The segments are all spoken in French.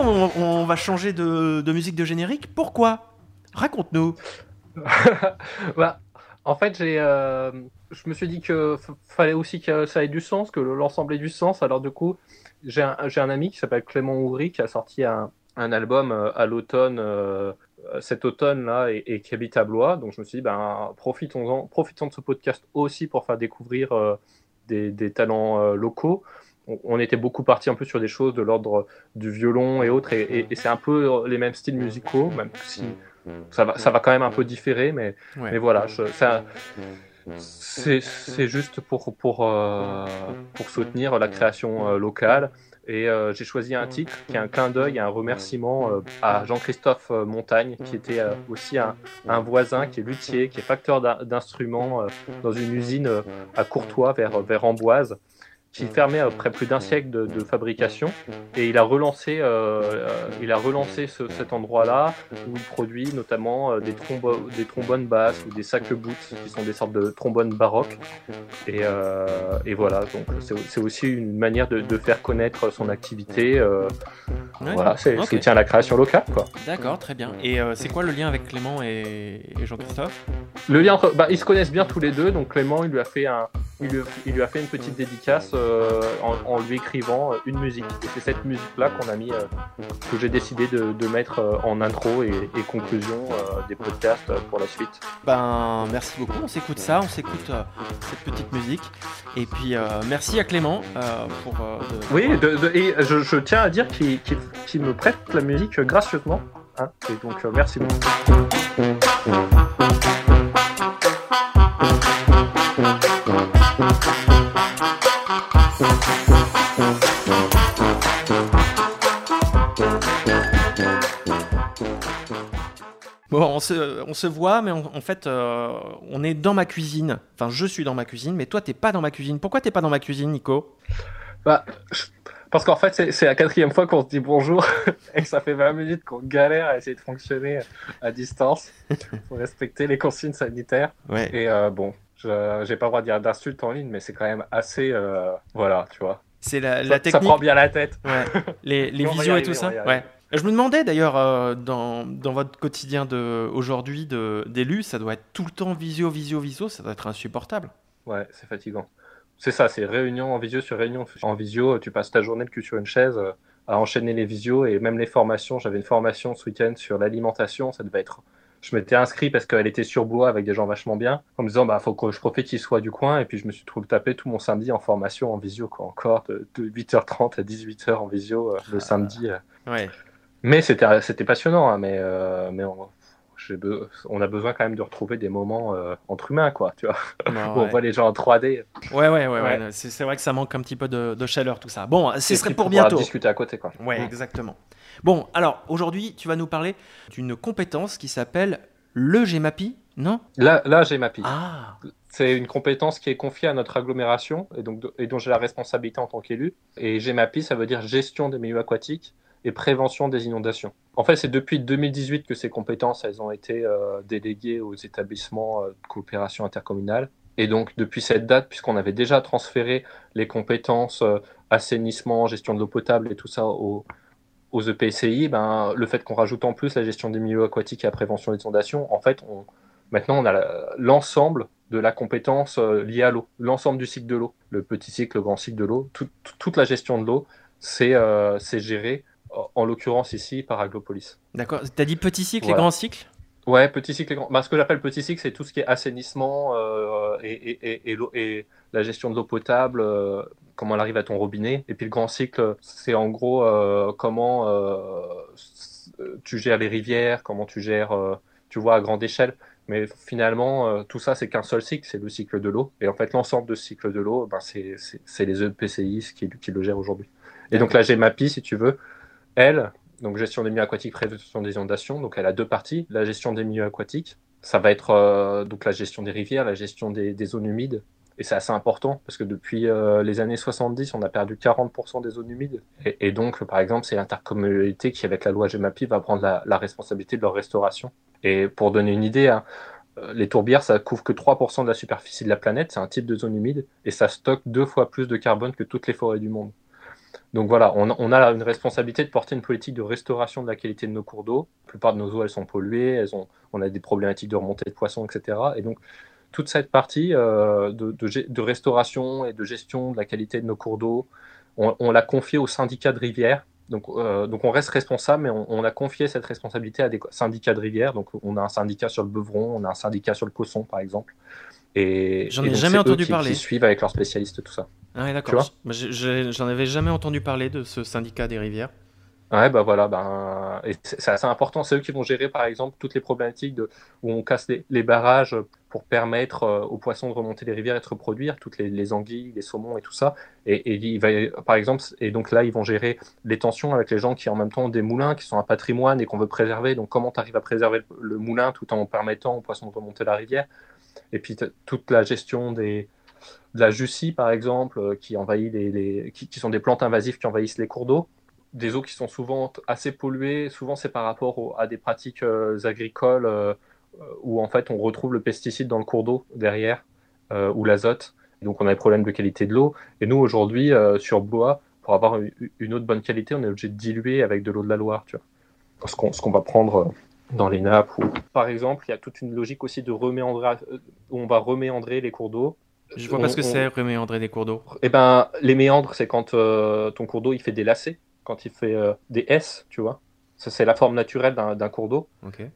on va changer de, musique de générique. Pourquoi? Raconte-nous. bah, en fait, j'ai, euh, je me suis dit que fallait aussi que ça ait du sens, que l'ensemble ait du sens. Alors du coup, j'ai un, ami qui s'appelle Clément Ouvry qui a sorti un, album euh, à l'automne, euh, cet automne là, et, qui habite à Blois. Donc je me suis dit, ben profitons-en, profitons de ce podcast aussi pour faire découvrir des, talents locaux on était beaucoup parti un peu sur des choses de l'ordre du violon et autres, et, et, et c'est un peu les mêmes styles musicaux, même si ça va, ça va quand même un peu différer, mais, mais voilà, c'est juste pour, pour, euh, pour soutenir la création euh, locale. Et euh, j'ai choisi un titre qui est un clin d'œil et un remerciement à Jean-Christophe Montagne, qui était aussi un, un, voisin, qui est luthier, qui est facteur d'instruments dans une usine à Courtois vers, vers Amboise qui fermait après plus d'un siècle de, fabrication. Et il a relancé, euh, euh il a relancé ce, cet endroit-là où il produit notamment euh, des, des trombones basses ou des sacs boots qui sont des sortes de trombones baroques. Et, euh, et voilà. Donc c'est aussi une manière de, de, faire connaître son activité euh, ouais, voilà c'est okay. tient à la création locale quoi d'accord très bien et euh, c'est quoi le lien avec Clément et, et Jean-Christophe? Le lien entre bah, ils se connaissent bien tous les deux donc Clément il lui a fait un il lui, il lui a fait une petite dédicace euh, en, en, lui écrivant euh, une musique. Et c'est cette musique-là qu'on a mis, euh, que j'ai décidé de, de, mettre en intro et, et conclusion euh, des podcasts pour la suite. Ben, merci beaucoup. On s'écoute ça, on s'écoute cette petite musique. Et puis, merci à Clément pour. De... Oui, de, de, et je, je, tiens à dire qu'il qu qu me prête la musique gracieusement. Hein, et donc, merci beaucoup. Bon, on se, on se voit, mais on, en fait, euh, on est dans ma cuisine. Enfin, je suis dans ma cuisine, mais toi, t'es pas dans ma cuisine. Pourquoi t'es pas dans ma cuisine, Nico? Bah, parce qu'en fait, c'est la quatrième fois qu'on se dit bonjour et que ça fait 20 minutes qu'on galère à essayer de fonctionner à distance pour respecter les consignes sanitaires. Ouais. Et euh, bon, je j'ai pas le droit de dire d'insultes en ligne, mais c'est quand même assez, euh, voilà, tu vois. C'est la, ça, la technique. Ça prend bien la tête. Ouais. Les, les visios et tout ça. Ouais. Je me demandais d'ailleurs, euh, dans, dans, votre quotidien aujourd'hui d'élu, ça doit être tout le temps visio, visio, visio, ça doit être insupportable. Ouais, c'est fatigant. C'est ça, c'est réunion en visio sur réunion. En visio, tu passes ta journée de cul sur une chaise euh, à enchaîner les visios et même les formations. J'avais une formation ce week-end sur l'alimentation, ça devait être. Je m'étais inscrit parce qu'elle était sur bois avec des gens vachement bien, en me disant bah faut que je profite qu'ils soient du coin et puis je me suis trouvé tapé tout mon samedi en formation en visio quoi encore de, de 8h30 à 18h en visio euh, le ah, samedi. Euh. Ouais. Mais c'était c'était passionnant, hein, mais euh, mais on, be on, a besoin quand même de retrouver des moments euh, entre humains, quoi, tu vois, non, où ouais. on voit les gens en 3D. Ouais, ouais, ouais, ouais. ouais. c'est vrai que ça manque un petit peu de, de chaleur, tout ça. Bon, ce serait pour bientôt. discuter à côté, quoi. Ouais, mmh. exactement. Bon, alors aujourd'hui, tu vas nous parler d'une compétence qui s'appelle le GMAPI, non? Là, là GMAPI. Ah. C'est une compétence qui est confiée à notre agglomération et, donc, et dont j'ai la responsabilité en tant qu'élu. Et GMAPI, ça veut dire gestion des milieux aquatiques et prévention des inondations. En fait, c'est depuis 2018 que ces compétences elles ont été euh, déléguées aux établissements euh, de coopération intercommunale. Et donc, depuis cette date, puisqu'on avait déjà transféré les compétences euh, assainissement, gestion de l'eau potable et tout ça aux, EPCI, ben, le fait qu'on rajoute en plus la gestion des milieux aquatiques et la prévention des inondations, en fait, maintenant, on a l'ensemble de la compétence liée à l'eau, l'ensemble du cycle de l'eau, le petit cycle, le grand cycle de l'eau, tout, toute la gestion de l'eau, c'est géré en l'occurrence ici par Aglopolis. D'accord. Tu as dit petit cycle voilà. et grand cycle? Ouais, petit cycle et grand. Bah, ce que j'appelle petit cycle, c'est tout ce qui est assainissement euh, et, et, et, et, la gestion de l'eau potable, euh, comment elle arrive à ton robinet. Et puis le grand cycle, c'est en gros euh, comment tu gères les rivières, comment tu gères, tu vois, à grande échelle. Mais finalement, tout ça, c'est qu'un seul cycle, c'est le cycle de l'eau. Et en fait, l'ensemble de ce cycle de l'eau, ben, c'est les EPCI qui, qui le gèrent aujourd'hui. Et donc la GMAPI, si tu veux, elle, donc gestion des milieux aquatiques, prévention des inondations, donc elle a deux parties. La gestion des milieux aquatiques, ça va être euh, donc la gestion des rivières, la gestion des, zones humides. Et c'est assez important parce que depuis euh, les années 70, on a perdu 40% des zones humides. Et, donc, par exemple, c'est l'intercommunalité qui, avec la loi GEMAPI, va prendre la, responsabilité de leur restauration. Et pour donner une idée, hein, les tourbières, ça couvre que 3% de la superficie de la planète, c'est un type de zone humide, et ça stocke deux fois plus de carbone que toutes les forêts du monde. Donc voilà, on, a une responsabilité de porter une politique de restauration de la qualité de nos cours d'eau. La plupart de nos eaux, elles sont polluées, elles ont, on a des problématiques de remontée de poissons, etc. Et donc, toute cette partie euh, de, restauration et de gestion de la qualité de nos cours d'eau, on, l'a confiée aux syndicats de rivières. Donc, euh, donc on reste responsable, mais on, a confié cette responsabilité à des syndicats de rivières. Donc on a un syndicat sur le Beuvron, on a un syndicat sur le Cosson, par exemple. Et j'en ai jamais entendu parler. Qui suivent avec leurs spécialistes tout ça. Ah d'accord. J'en avais jamais entendu parler de ce syndicat des rivières. Ouais, bah voilà, ben, c'est assez important. C'est eux qui vont gérer, par exemple, toutes les problématiques de, où on casse les, barrages pour permettre euh, aux poissons de remonter les rivières et de se reproduire, toutes les, anguilles, les saumons et tout ça. Et, il va, par exemple, et donc là, ils vont gérer les tensions avec les gens qui, en même temps, ont des moulins qui sont un patrimoine et qu'on veut préserver. Donc, comment tu arrives à préserver le, moulin tout en permettant aux poissons de remonter la rivière? Et puis, toute la gestion des, de la jussie, par exemple, euh, qui envahit les, qui, sont des plantes invasives qui envahissent les cours d'eau des eaux qui sont souvent assez polluées. Souvent, c'est par rapport à des pratiques euh, agricoles euh, où en fait on retrouve le pesticide dans le cours d'eau derrière ou l'azote. Donc, on a des problèmes de qualité de l'eau. Et nous, aujourd'hui, sur Bois, pour avoir une eau de bonne qualité, on est obligé de diluer avec de l'eau de la Loire, tu vois. Ce qu'on, qu'on va prendre dans les nappes. Ou... Par exemple, il y a toute une logique aussi de reméandrer, où on va reméandrer les cours d'eau. Je vois pas ce que c'est reméandrer des cours d'eau. Eh ben, les méandres, c'est quand ton cours d'eau il fait des lacets quand il fait euh, des S, tu vois. Ça, c'est la forme naturelle d'un cours d'eau.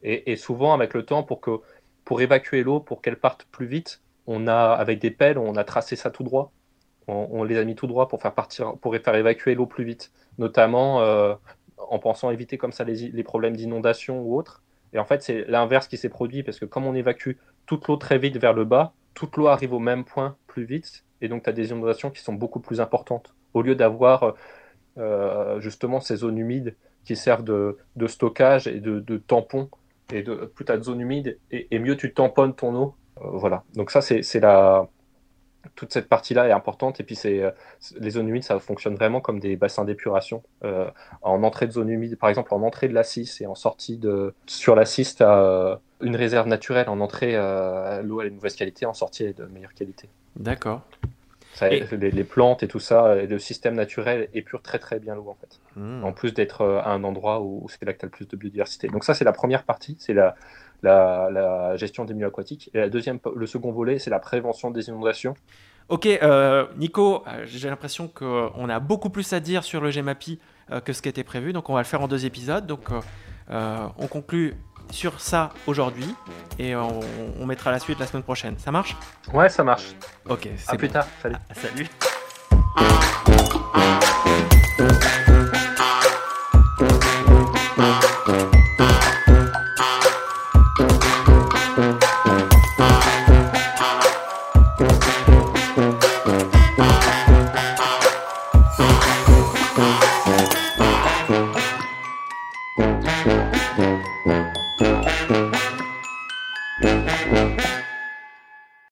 Et, souvent, avec le temps, pour, que, pour évacuer l'eau, pour qu'elle parte plus vite, on a, avec des pelles, on a tracé ça tout droit. On, les a mis tout droit pour faire partir, pour faire évacuer l'eau plus vite. Notamment euh, en pensant éviter comme ça les, problèmes d'inondation ou autres. Et en fait, c'est l'inverse qui s'est produit parce que comme on évacue toute l'eau très vite vers le bas, toute l'eau arrive au même point plus vite. Et donc, tu as des inondations qui sont beaucoup plus importantes. Au lieu d'avoir euh, justement ces zones humides qui servent de, stockage et de, tampon. Et plus tu as de zones humides, et, mieux tu tamponnes ton eau. Euh, voilà. Donc ça, c'est la toute cette partie-là est importante. Et puis, c'est les zones humides, ça fonctionne vraiment comme des bassins d'épuration. Euh, en entrée de zone humide, par exemple, en entrée de la et en sortie de. Sur la tu as une réserve naturelle. En entrée, l'eau, elle est de mauvaise qualité. En sortie, elle est de meilleure qualité. D'accord les, plantes et tout ça, le système naturel épure très très bien l'eau en fait. Hmm. En plus d'être euh, à un endroit où, c'est là que tu as le plus de biodiversité. Donc ça c'est la première partie, c'est la, la, gestion des milieux aquatiques. Et la deuxième, le second volet, c'est la prévention des inondations. Ok, euh, Nico, euh, j'ai l'impression qu'on a beaucoup plus à dire sur le GMAPI que ce qui était prévu, donc on va le faire en deux épisodes. Donc on conclut sur ça aujourd'hui et on, mettra la suite la semaine prochaine. Ça marche? Ouais, ça marche. Ok, c'est plus tard. Salut. salut.